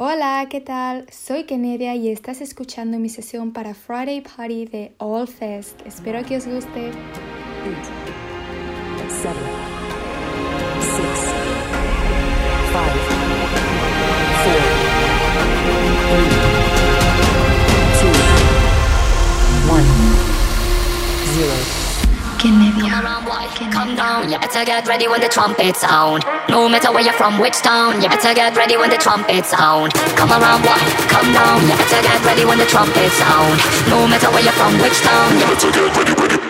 Hola, ¿qué tal? Soy Kenedia y estás escuchando mi sesión para Friday Party de All Fest. Espero que os guste. eight, seven, six, five, four, three, two, one, zero. Kennedia. around, boy. Come down, you better get ready when the trumpets sound. No matter where you're from, which town, you better get ready when the trumpets sound. Come around, boy. Come down, you better get ready when the trumpets sound. No matter where you're from, which town, you better get ready, ready.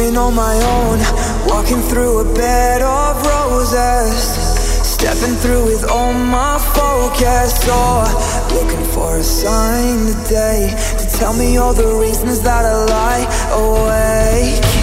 Been on my own, walking through a bed of roses. Stepping through with all my focus. Oh, looking for a sign today to tell me all the reasons that I lie awake.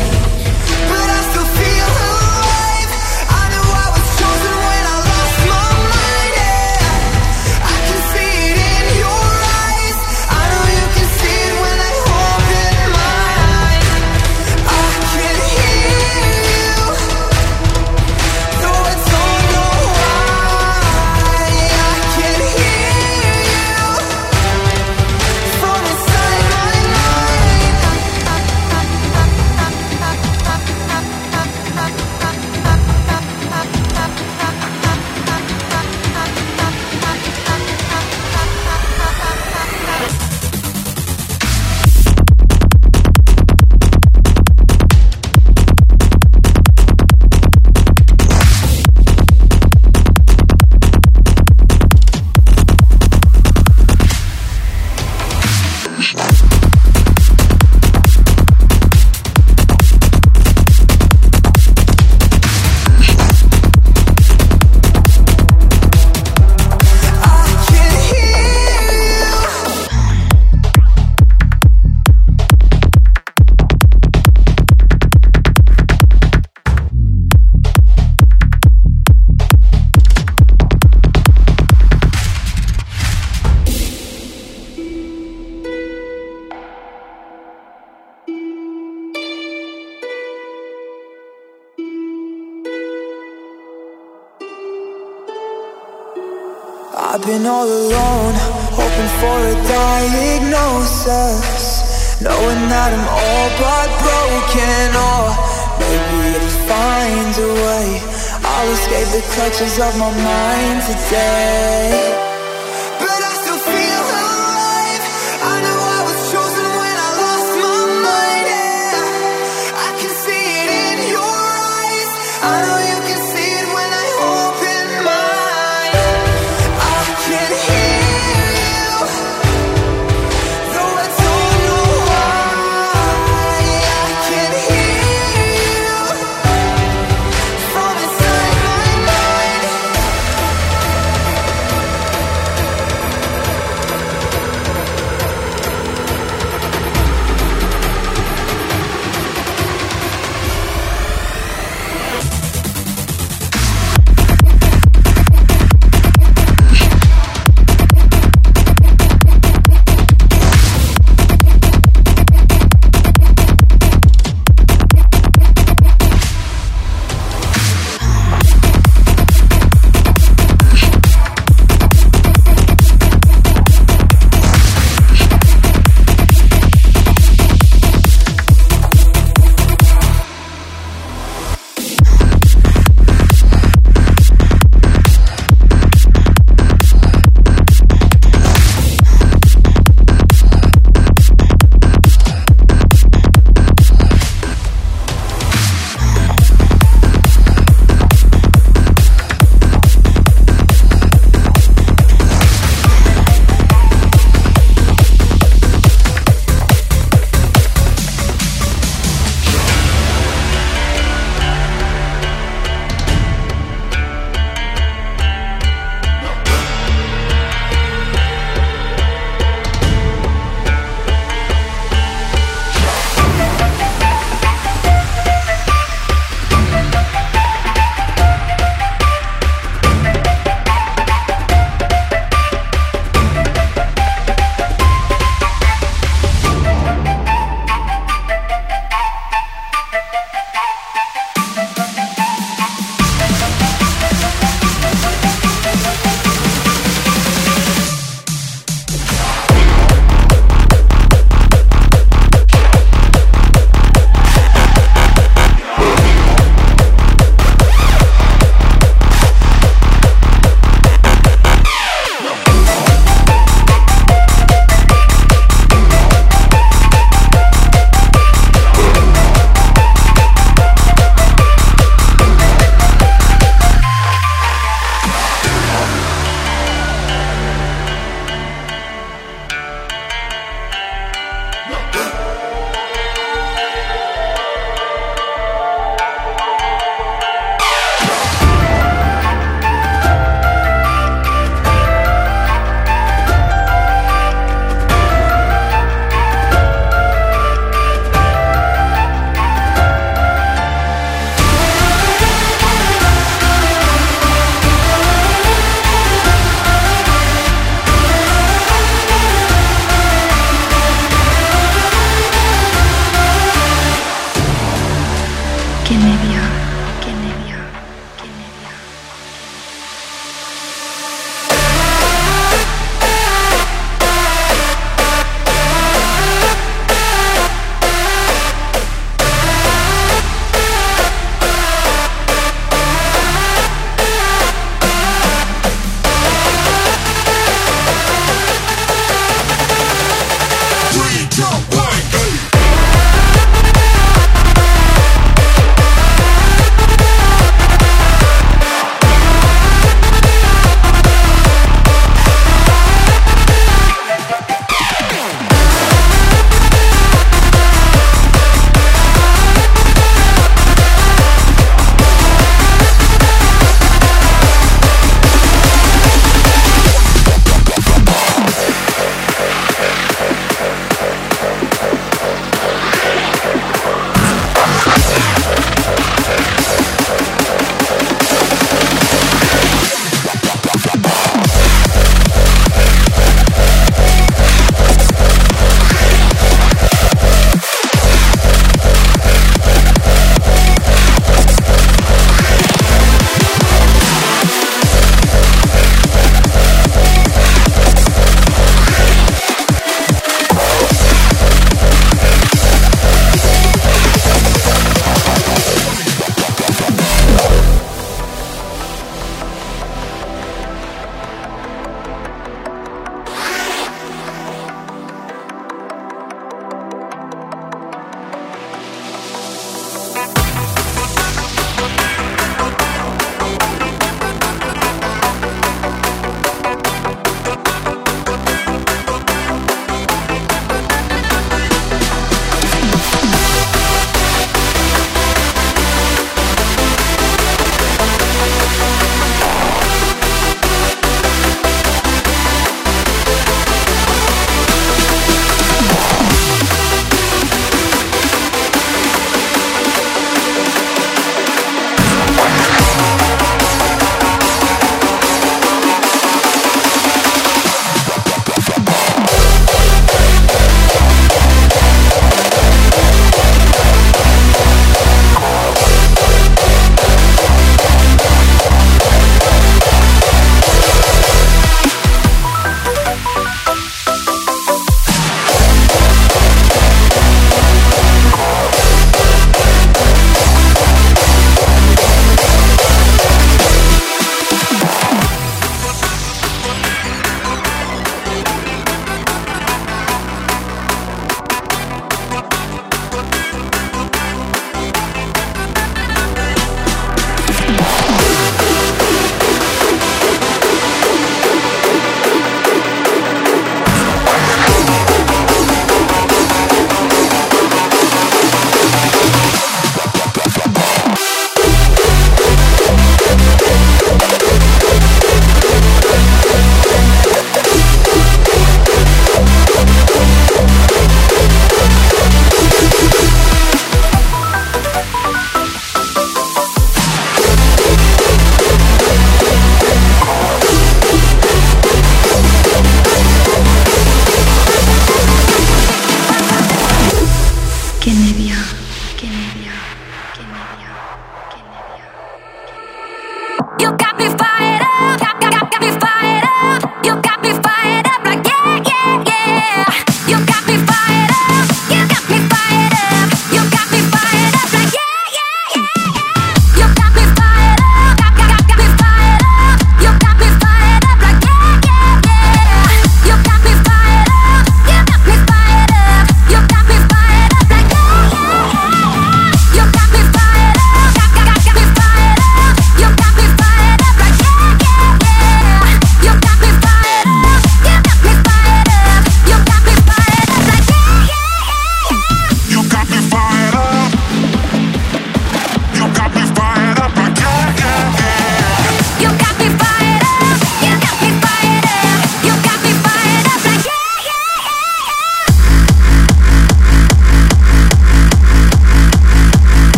Been all alone, hoping for a diagnosis. Knowing that I'm all but broken, or maybe it finds a way. I'll escape the clutches of my mind today.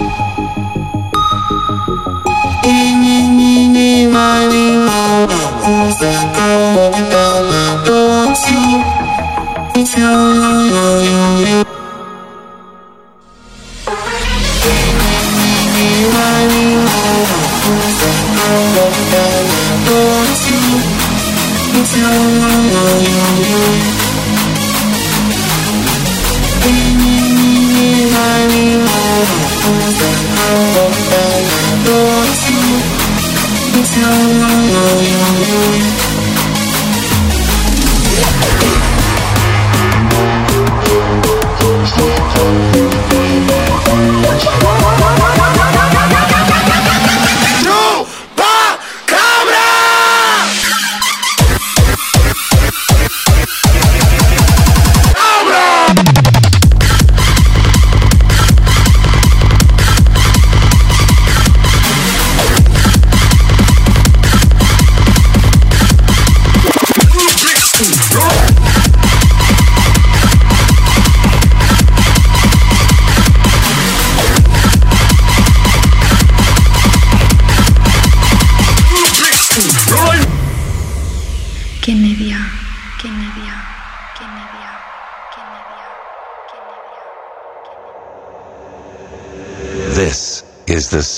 This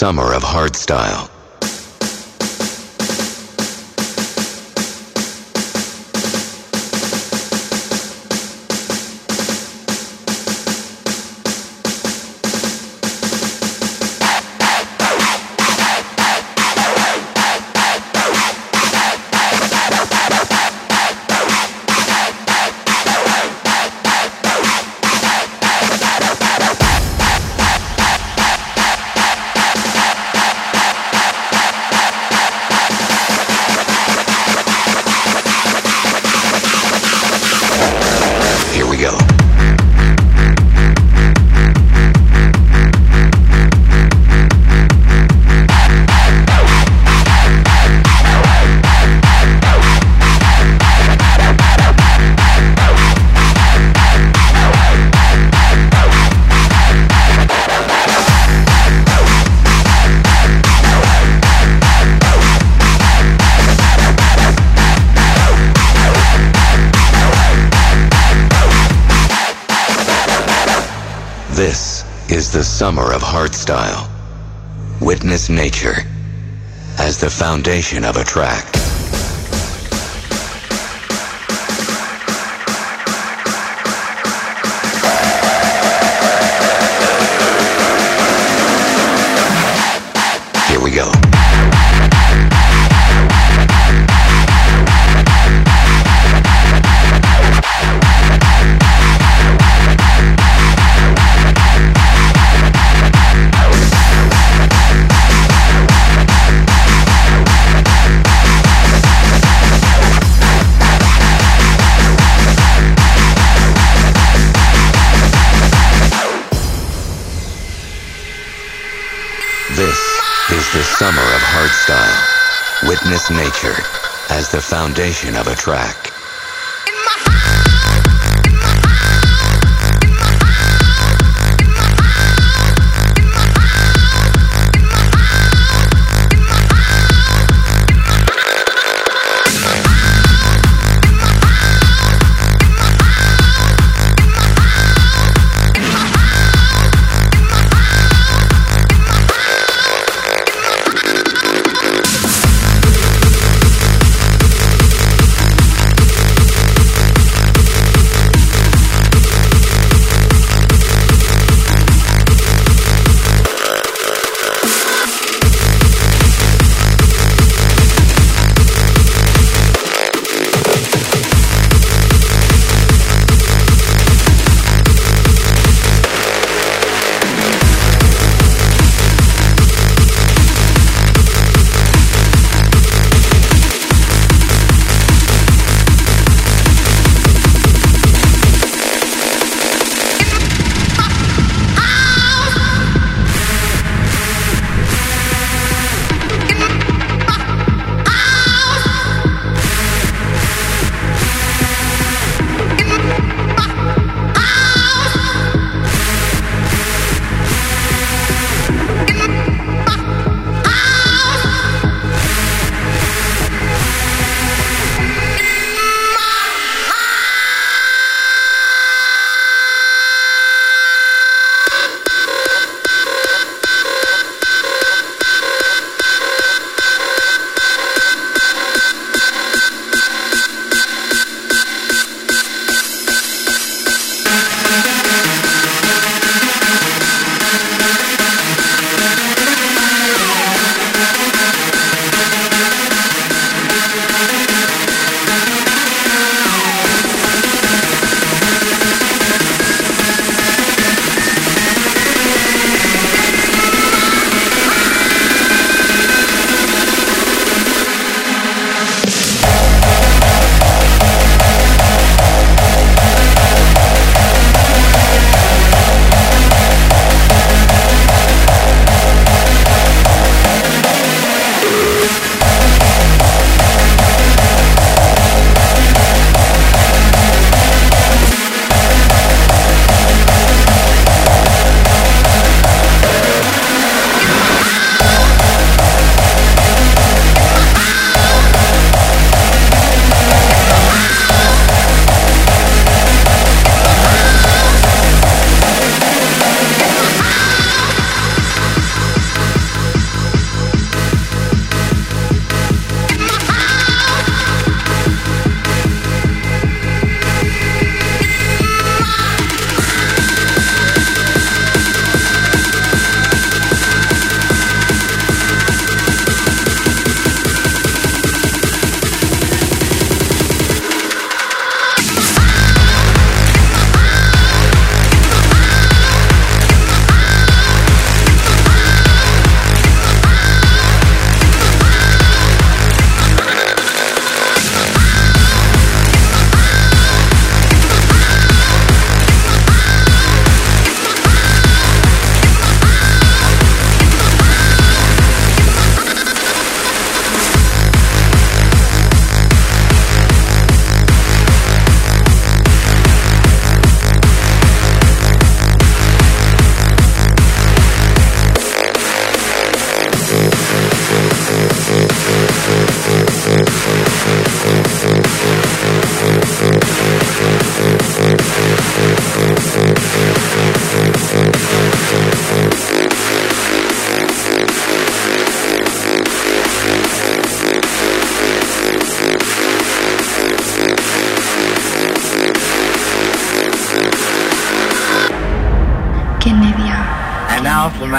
summer of hardstyle. Summer of hardstyle. Witness nature as the foundation of a track. Witness nature as the foundation of a track.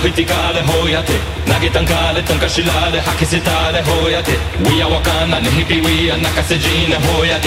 criticale, hoiate. Nagetan kale, tanka shilale, hakisitale, hoiate. We are wakana, nihipiwi, nakasejine, hoiate.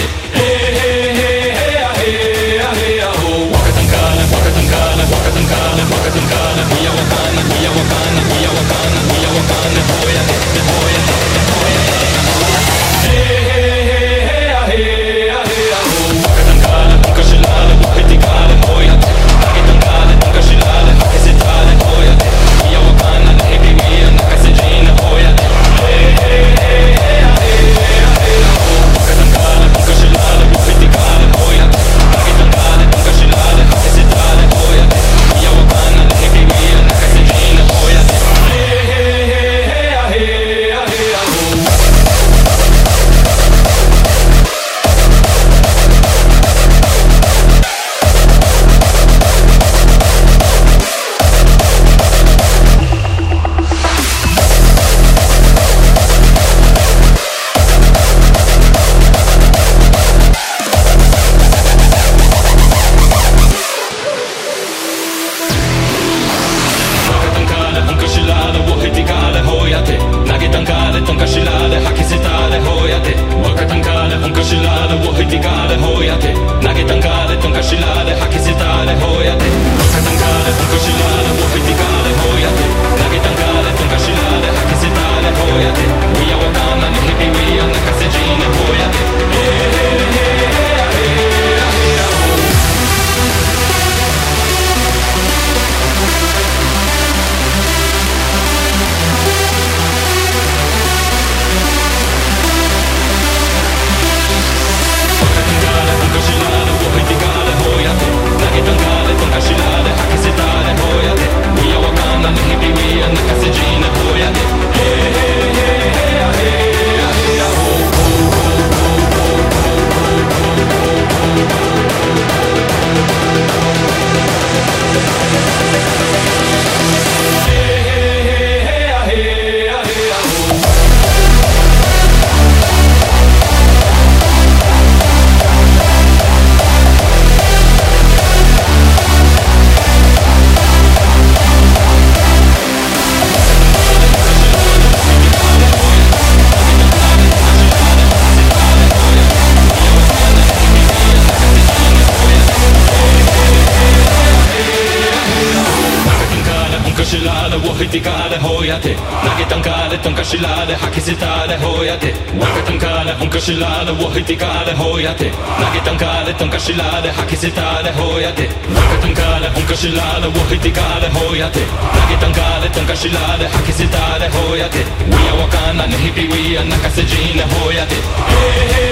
しられをひてかれほやて投げたんかれとんかしられ吐き捨てたれほやてわかたんかれほんかしられをひてかれほやて投げたんかれとんかしられ吐き捨てたれほやて We やわかんなねひび We や泣かせじなほやて Hey hey hey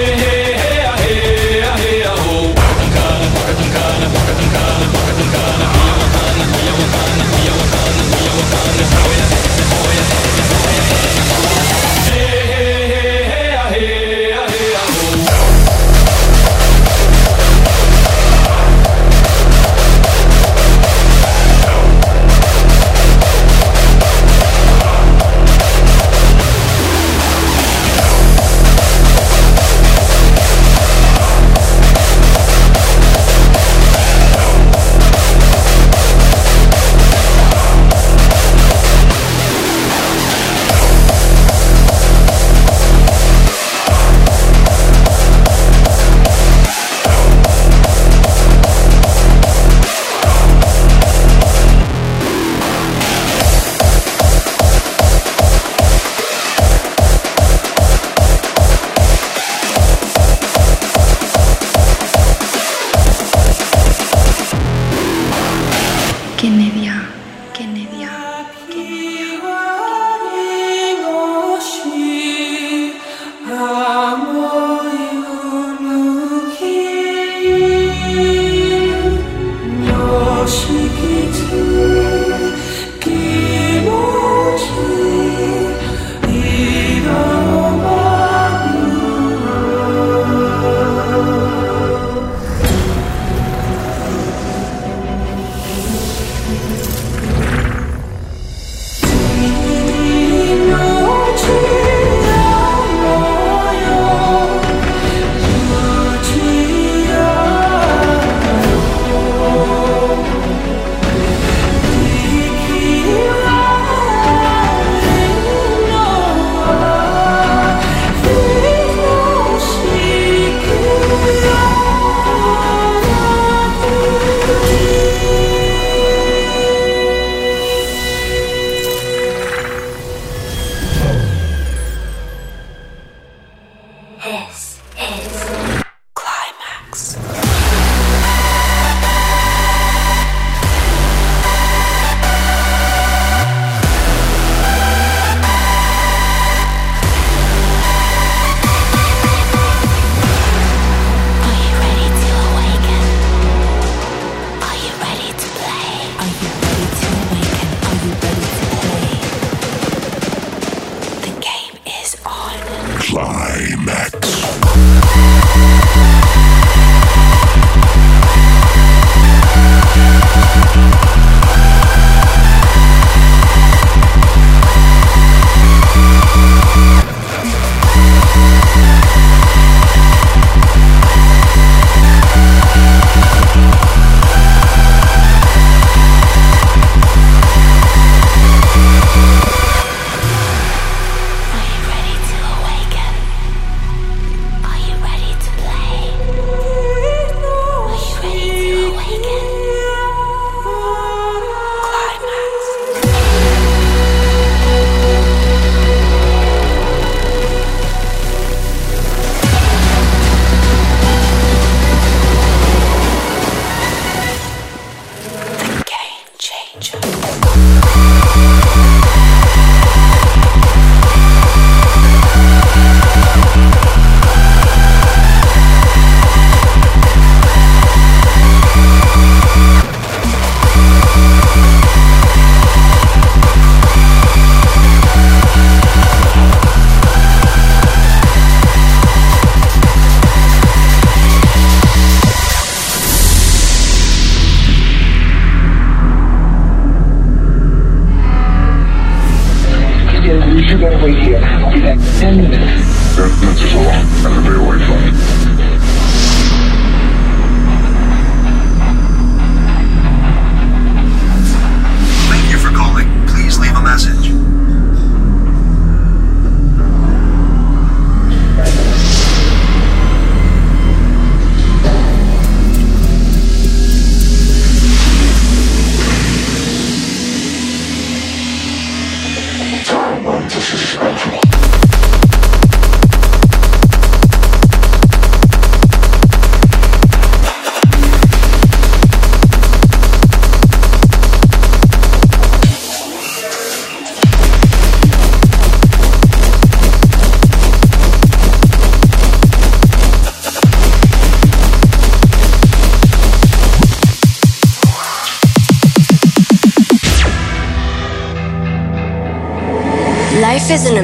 Wait here. I'll be back in 10 minutes. That, that's just wrong. I'm a very white flag.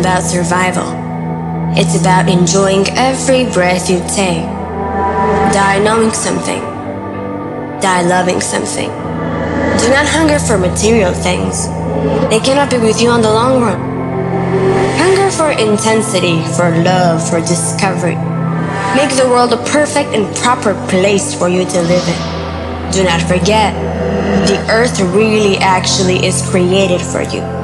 About survival. It's about enjoying every breath you take. Die knowing something. Die loving something. Do not hunger for material things. They cannot be with you on the long run. Hunger for intensity, for love, for discovery. Make the world a perfect and proper place for you to live in. Do not forget, the earth really actually is created for you.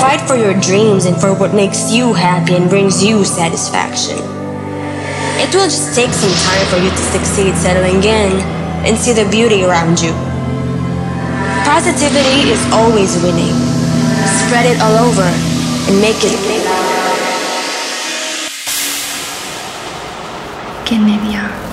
Fight for your dreams and for what makes you happy and brings you satisfaction. It will just take some time for you to succeed settling in and see the beauty around you. Positivity is always winning. Spread it all over and make it. Genevieve,